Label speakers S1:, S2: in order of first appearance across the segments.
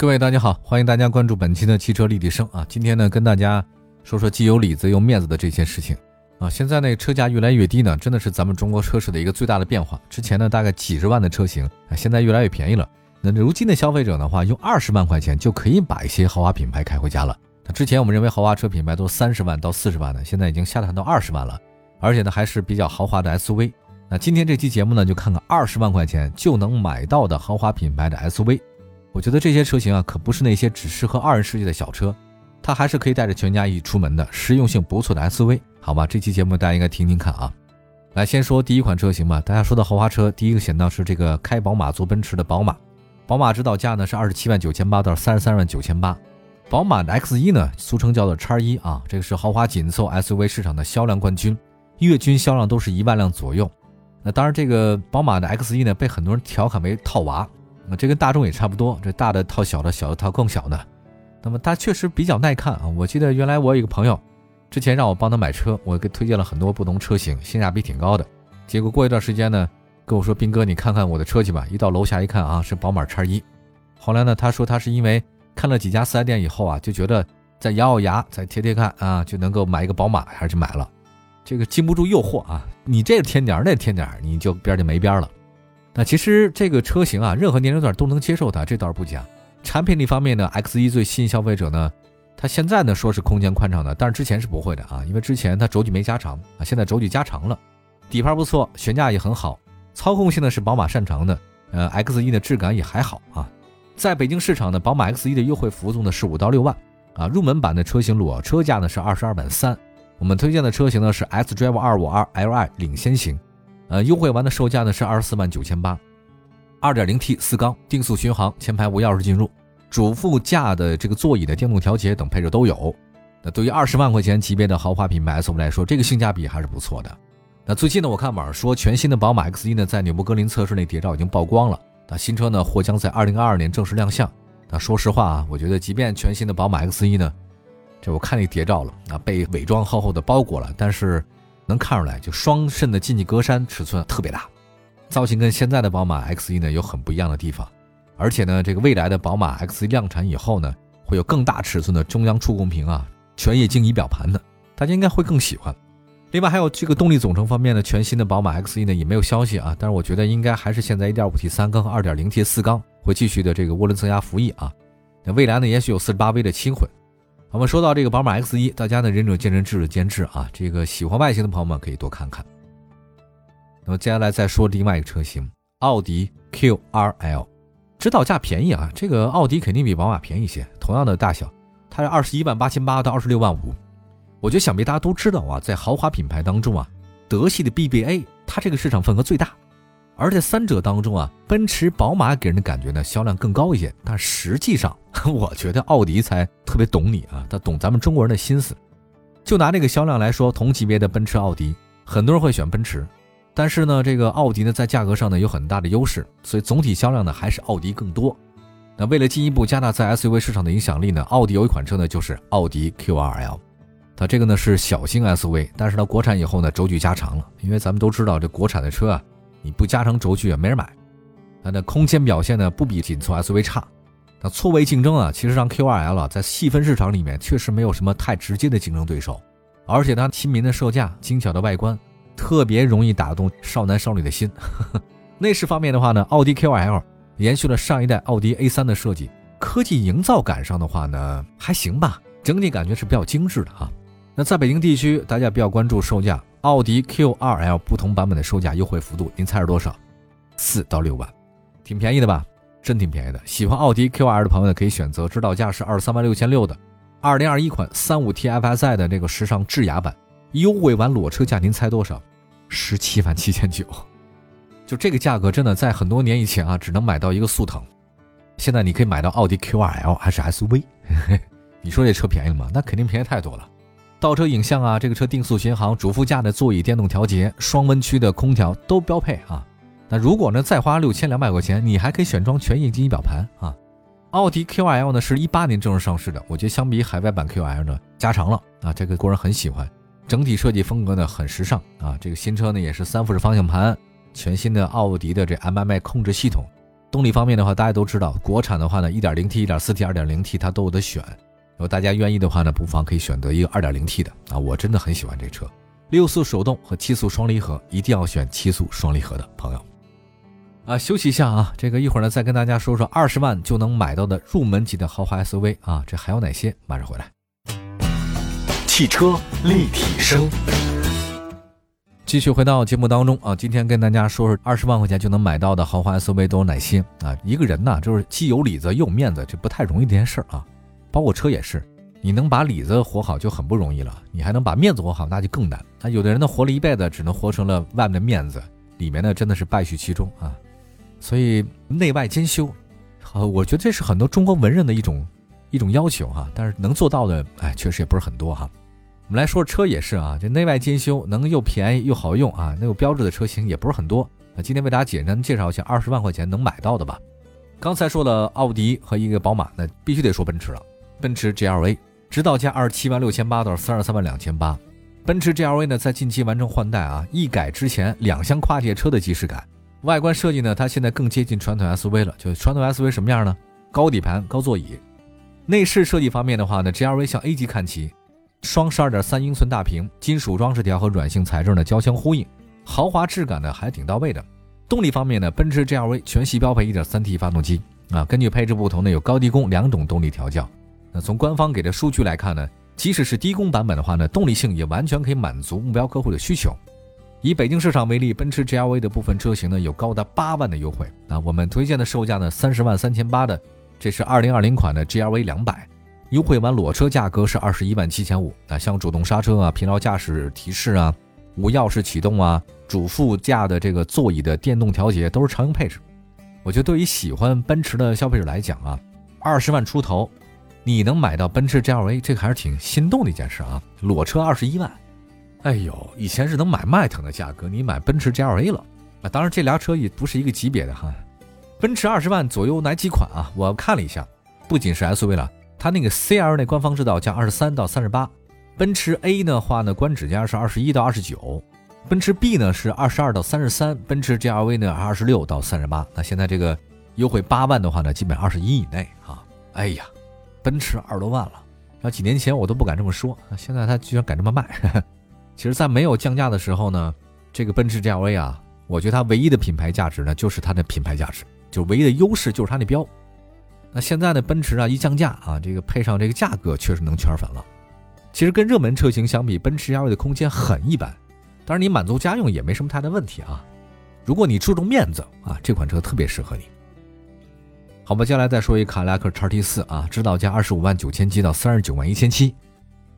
S1: 各位大家好，欢迎大家关注本期的汽车立体声啊！今天呢，跟大家说说既有里子又面子的这些事情啊。现在呢，车价越来越低呢，真的是咱们中国车市的一个最大的变化。之前呢，大概几十万的车型啊，现在越来越便宜了。那如今的消费者的话，用二十万块钱就可以把一些豪华品牌开回家了。那之前我们认为豪华车品牌都是三十万到四十万的，现在已经下探到二十万了，而且呢，还是比较豪华的 SUV。那今天这期节目呢，就看看二十万块钱就能买到的豪华品牌的 SUV。我觉得这些车型啊，可不是那些只适合二人世界的小车，它还是可以带着全家一起出门的实用性不错的 SUV。好吧，这期节目大家应该听听看啊。来，先说第一款车型吧。大家说的豪华车，第一个想到是这个开宝马坐奔驰的宝马。宝马指导价呢是二十七万九千八到三十三万九千八。宝马的 X1 呢，俗称叫做叉一啊，这个是豪华紧凑 SUV 市场的销量冠军，月均销量都是一万辆左右。那当然，这个宝马的 X1 呢，被很多人调侃为套娃。那这跟大众也差不多，这大的套小的，小的套更小的。那么它确实比较耐看啊。我记得原来我有一个朋友，之前让我帮他买车，我给推荐了很多不同车型，性价比挺高的。结果过一段时间呢，跟我说：“斌哥，你看看我的车去吧。”一到楼下一看啊，是宝马叉一。后来呢，他说他是因为看了几家四 S 店以后啊，就觉得再咬咬牙，再贴贴看啊，就能够买一个宝马，还是去买了。这个经不住诱惑啊！你这添点儿那添点儿你就边就没边了。那其实这个车型啊，任何年龄段都能接受它，这倒是不假。产品力方面呢，X1 最吸引消费者呢，它现在呢说是空间宽敞的，但是之前是不会的啊，因为之前它轴距没加长啊，现在轴距加长了，底盘不错，悬架也很好，操控性呢是宝马擅长的。呃，X1 的质感也还好啊。在北京市场呢，宝马 X1 的优惠幅度呢是五到六万啊，入门版的车型裸车价呢是二十二万三。我们推荐的车型呢是 xDrive 二五二 Li 领先型，呃，优惠完的售价呢是二十四万九千八，二点零 T 四缸定速巡航，前排无钥匙进入，主副驾的这个座椅的电动调节等配置都有。那对于二十万块钱级别的豪华品牌 SUV 来说，这个性价比还是不错的。那最近呢，我看网上说全新的宝马 X1 呢在纽博格林测试那谍照已经曝光了，那新车呢或将在二零二二年正式亮相。那说实话啊，我觉得即便全新的宝马 X1 呢。这我看那谍照了啊，被伪装厚厚的包裹了，但是能看出来，就双肾的进气格栅尺寸特别大，造型跟现在的宝马 X1 呢有很不一样的地方，而且呢，这个未来的宝马 X1 量产以后呢，会有更大尺寸的中央触控屏啊，全液晶仪表盘的，大家应该会更喜欢。另外还有这个动力总成方面呢，全新的宝马 X1 呢也没有消息啊，但是我觉得应该还是现在 1.5T 三缸和 2.0T 四缸会继续的这个涡轮增压服役啊，那未来呢也许有 48V 的轻混。我们说到这个宝马 X1，大家呢仁者见仁，智者见智啊。这个喜欢外形的朋友们可以多看看。那么接下来再说另外一个车型，奥迪 Q R L，指导价便宜啊。这个奥迪肯定比宝马便宜一些，同样的大小，它是二十一万八千八到二十六万五。我觉得想必大家都知道啊，在豪华品牌当中啊，德系的 BBA 它这个市场份额最大。而这三者当中啊，奔驰、宝马给人的感觉呢销量更高一些，但实际上 我觉得奥迪才特别懂你啊，他懂咱们中国人的心思。就拿这个销量来说，同级别的奔驰、奥迪，很多人会选奔驰，但是呢，这个奥迪呢在价格上呢有很大的优势，所以总体销量呢还是奥迪更多。那为了进一步加大在 SUV 市场的影响力呢，奥迪有一款车呢就是奥迪 Q2L，它这个呢是小型 SUV，但是它国产以后呢轴距加长了，因为咱们都知道这国产的车啊。你不加长轴距也，没人买。它的空间表现呢，不比紧凑 SUV 差。那错位竞争啊，其实让 Q2L 在细分市场里面确实没有什么太直接的竞争对手。而且它亲民的售价、精巧的外观，特别容易打动少男少女的心。内饰方面的话呢，奥迪 Q2L 延续了上一代奥迪 A3 的设计，科技营造感上的话呢，还行吧，整体感觉是比较精致的哈。那在北京地区，大家比较关注售价。奥迪 Q2L 不同版本的售价优惠幅度，您猜是多少？四到六万，挺便宜的吧？真挺便宜的。喜欢奥迪 Q2L 的朋友呢，可以选择指导价是二十三万六千六的二零二一款三五 TFSI 的这个时尚智雅版，优惠完裸车价，您猜多少？十七万七千九。就这个价格，真的在很多年以前啊，只能买到一个速腾，现在你可以买到奥迪 Q2L 还是 SUV，你说这车便宜吗？那肯定便宜太多了。倒车影像啊，这个车定速巡航，主副驾的座椅电动调节，双温区的空调都标配啊。那如果呢再花六千两百块钱，你还可以选装全液晶仪表盘啊。奥迪 QL 呢是一八年正式上市的，我觉得相比海外版 QL 呢加长了啊，这个国人很喜欢。整体设计风格呢很时尚啊，这个新车呢也是三辐式方向盘，全新的奥迪的这 MMI 控制系统。动力方面的话，大家都知道，国产的话呢，1.0T、1.4T、2.0T 它都有得选。如果大家愿意的话呢，不妨可以选择一个 2.0T 的啊，我真的很喜欢这车。六速手动和七速双离合，一定要选七速双离合的朋友。啊，休息一下啊，这个一会儿呢再跟大家说说二十万就能买到的入门级的豪华 SUV 啊，这还有哪些？马上回来。
S2: 汽车立体声，
S1: 继续回到节目当中啊，今天跟大家说说二十万块钱就能买到的豪华 SUV 都有哪些啊？一个人呢，就是既有里子又有面子，这不太容易这件事儿啊。包括车也是，你能把里子活好就很不容易了，你还能把面子活好，那就更难。那有的人呢，活了一辈子，只能活成了外面的面子，里面呢真的是败絮其中啊。所以内外兼修，呃，我觉得这是很多中国文人的一种一种要求哈。但是能做到的，哎，确实也不是很多哈。我们来说车也是啊，这内外兼修，能又便宜又好用啊，能有标志的车型也不是很多。那今天为大家简单介绍一下二十万块钱能买到的吧。刚才说了奥迪和一个宝马，那必须得说奔驰了。奔驰 GLA 指导价二十七万六千八到三十三万两千八。奔驰 GLA 呢，在近期完成换代啊，一改之前两厢跨界车的即视感。外观设计呢，它现在更接近传统 SUV 了。就传统 SUV 什么样呢？高底盘、高座椅。内饰设计方面的话呢，GLA 向 A 级看齐，双十二点三英寸大屏，金属装饰条和软性材质呢交相呼应，豪华质感呢还挺到位的。动力方面呢，奔驰 GLA 全系标配一点三 T 发动机啊，根据配置不同呢，有高低功两种动力调教。那从官方给的数据来看呢，即使是低功版本的话呢，动力性也完全可以满足目标客户的需求。以北京市场为例，奔驰 GLA 的部分车型呢有高达八万的优惠啊！我们推荐的售价呢三十万三千八的，这是二零二零款的 GLA 两百，优惠完裸车价格是二十一万七千五啊！像主动刹车啊、疲劳驾驶提示啊、无钥匙启动啊、主副驾的这个座椅的电动调节都是常用配置。我觉得对于喜欢奔驰的消费者来讲啊，二十万出头，你能买到奔驰 GLA，这个还是挺心动的一件事啊！裸车二十一万。哎呦，以前是能买迈腾的价格，你买奔驰 GLA 了啊！当然，这俩车也不是一个级别的哈。奔驰二十万左右哪几款啊？我看了一下，不仅是 SUV 了，它那个 CL 那官方指导价二十三到三十八，奔驰 A 的话呢，官指价是二十一到二十九，奔驰 B 呢是二十二到三十三，奔驰 GLA 呢二十六到三十八。那现在这个优惠八万的话呢，基本二十一以内啊。哎呀，奔驰二十多万了，要几年前我都不敢这么说，现在它居然敢这么卖。其实，在没有降价的时候呢，这个奔驰 GLA 啊，我觉得它唯一的品牌价值呢，就是它的品牌价值，就唯一的优势就是它那标。那现在呢，奔驰啊一降价啊，这个配上这个价格，确实能圈粉了。其实跟热门车型相比，奔驰 GLA 的空间很一般，当然你满足家用也没什么太大问题啊。如果你注重面子啊，这款车特别适合你。好吧，接下来再说一卡拉克叉 T 四啊，指导价二十五万九千七到三十九万一千七。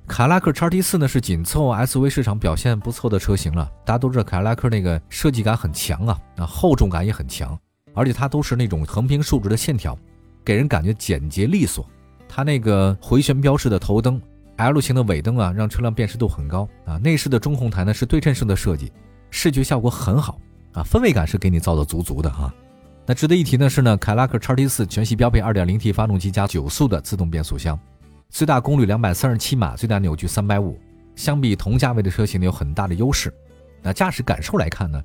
S1: 凯迪拉克叉 T 四呢是紧凑 SUV 市场表现不错的车型了。大家都知道凯迪拉克那个设计感很强啊，啊厚重感也很强，而且它都是那种横平竖直的线条，给人感觉简洁利索。它那个回旋标式的头灯，L 型的尾灯啊，让车辆辨识度很高啊。内饰的中控台呢是对称式的设计，视觉效果很好啊，氛围感是给你造的足足的哈。那值得一提的是呢，凯迪拉克叉 T 四全系标配 2.0T 发动机加九速的自动变速箱。最大功率两百三十七码，最大扭矩三百五，相比同价位的车型呢有很大的优势。那驾驶感受来看呢，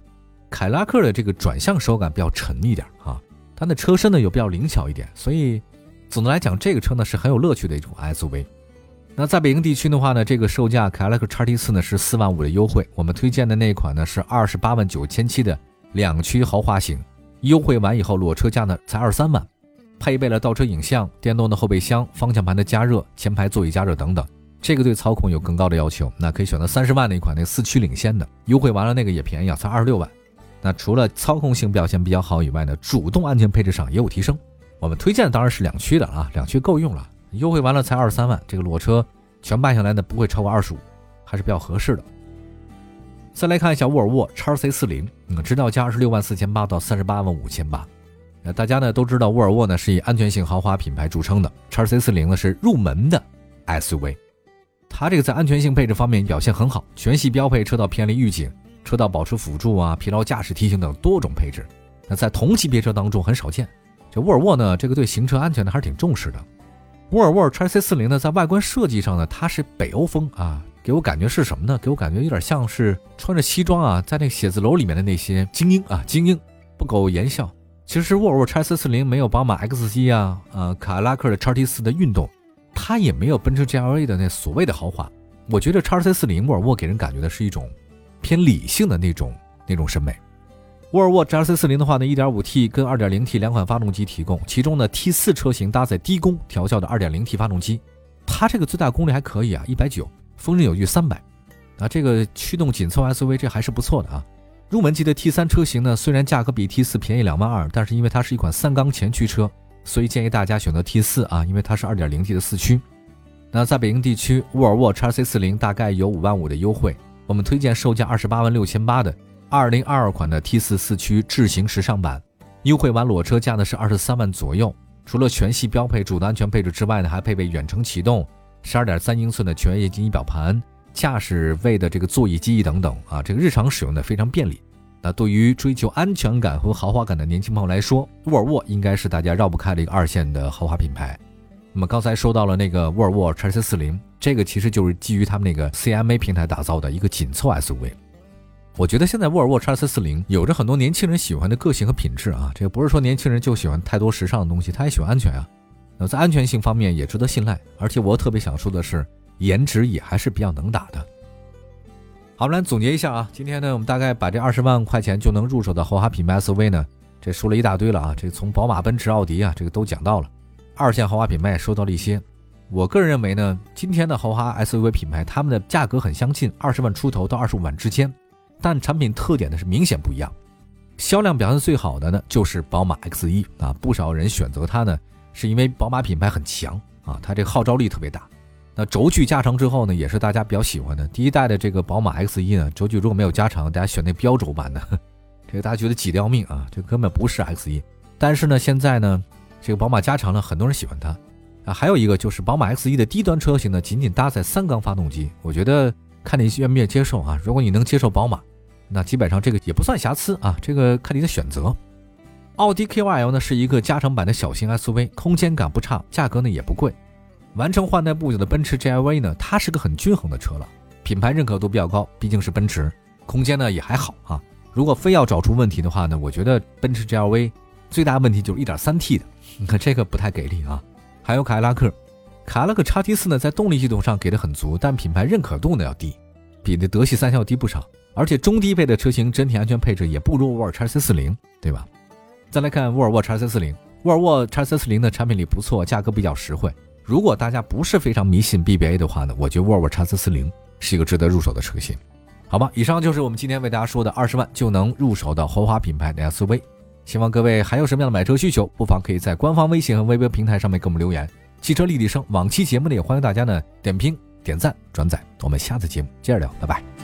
S1: 凯拉克的这个转向手感比较沉一点啊，它的车身呢又比较灵巧一点，所以总的来讲这个车呢是很有乐趣的一种 SUV。那在北京地区的话呢，这个售价凯拉克叉 T 四呢是四万五的优惠，我们推荐的那款呢是二十八万九千七的两驱豪华型，优惠完以后裸车价呢才二十三万。配备了倒车影像、电动的后备箱、方向盘的加热、前排座椅加热等等，这个对操控有更高的要求，那可以选择三十万的一款那四驱领先的，优惠完了那个也便宜啊，才二十六万。那除了操控性表现比较好以外呢，主动安全配置上也有提升。我们推荐的当然是两驱的啊，两驱够用了，优惠完了才二十三万，这个裸车全办下来呢不会超过二十五，还是比较合适的。再来看一下沃尔沃 x C 四零，嗯，指导价二十六万四千八到三十八万五千八。那大家呢都知道，沃尔沃呢是以安全性豪华品牌著称的，x C 四零呢是入门的 SUV，它这个在安全性配置方面表现很好，全系标配车道偏离预警、车道保持辅助啊、疲劳驾驶提醒等多种配置。那在同级别车当中很少见。这沃尔沃呢，这个对行车安全呢还是挺重视的。沃尔沃 x C 四零呢，在外观设计上呢，它是北欧风啊，给我感觉是什么呢？给我感觉有点像是穿着西装啊，在那个写字楼里面的那些精英啊，精英不苟言笑。其实沃尔沃 x C 四零没有宝马 X 七啊，呃，凯迪拉克的叉 T 四的运动，它也没有奔驰 GLA 的那所谓的豪华。我觉得 x C 四零沃尔沃给人感觉的是一种偏理性的那种那种审美。沃尔沃 GLC 四零的话呢，1.5T 跟 2.0T 两款发动机提供，其中呢 T4 车型搭载低功调校的 2.0T 发动机，它这个最大功率还可以啊，190，峰值扭矩300，啊，这个驱动紧凑 SUV 这还是不错的啊。入门级的 T3 车型呢，虽然价格比 T4 便宜两万二，但是因为它是一款三缸前驱车，所以建议大家选择 T4 啊，因为它是 2.0T 的四驱。那在北京地区，沃尔沃 XC 四零大概有五万五的优惠，我们推荐售价二十八万六千八的2022款的 T4 四驱智行时尚版，优惠完裸车价呢是二十三万左右。除了全系标配主的安全配置之外呢，还配备远程启动、十二点三英寸的全液晶仪表盘。驾驶位的这个座椅记忆等等啊，这个日常使用的非常便利。那对于追求安全感和豪华感的年轻朋友来说，沃尔沃应该是大家绕不开的一个二线的豪华品牌。那么刚才说到了那个沃尔沃 x C 四零，这个其实就是基于他们那个 CMA 平台打造的一个紧凑 SUV。我觉得现在沃尔沃 x C 四零有着很多年轻人喜欢的个性和品质啊，这个不是说年轻人就喜欢太多时尚的东西，他也喜欢安全啊。那在安全性方面也值得信赖，而且我特别想说的是。颜值也还是比较能打的。好，我们来总结一下啊，今天呢，我们大概把这二十万块钱就能入手的豪华品牌 SUV 呢，这说了一大堆了啊，这从宝马、奔驰、奥迪啊，这个都讲到了。二线豪华品牌也说到了一些。我个人认为呢，今天的豪华 SUV 品牌，它们的价格很相近，二十万出头到二十五万之间，但产品特点呢是明显不一样。销量表现最好的呢，就是宝马 X1 啊，不少人选择它呢，是因为宝马品牌很强啊，它这个号召力特别大。那轴距加长之后呢，也是大家比较喜欢的。第一代的这个宝马 X1 呢，轴距如果没有加长，大家选那标轴版的，这个大家觉得挤得要命啊，这根本不是 X1。但是呢，现在呢，这个宝马加长了，很多人喜欢它啊。还有一个就是宝马 X1 的低端车型呢，仅仅搭载三缸发动机，我觉得看你愿不愿意接受啊。如果你能接受宝马，那基本上这个也不算瑕疵啊，这个看你的选择。奥迪 Q2L 呢是一个加长版的小型 SUV，空间感不差，价格呢也不贵。完成换代不久的奔驰 GLV 呢，它是个很均衡的车了，品牌认可度比较高，毕竟是奔驰，空间呢也还好啊。如果非要找出问题的话呢，我觉得奔驰 GLV 最大问题就是 1.3T 的，你 看这个不太给力啊。还有凯迪拉克，凯迪拉克 XT4 呢，在动力系统上给的很足，但品牌认可度呢要低，比那德系三厢要低不少。而且中低配的车型整体安全配置也不如沃尔沃 XC40，对吧？再来看沃尔沃 XC40，沃尔沃 XC40 的产品力不错，价格比较实惠。如果大家不是非常迷信 BBA 的话呢，我觉得沃尔沃 x C 四零是一个值得入手的车型，好吧？以上就是我们今天为大家说的二十万就能入手的豪华品牌的 SUV。希望各位还有什么样的买车需求，不妨可以在官方微信和微博平台上面给我们留言。汽车立体声往期节目呢，也欢迎大家呢点评、点赞、转载。我们下次节目接着聊，拜拜。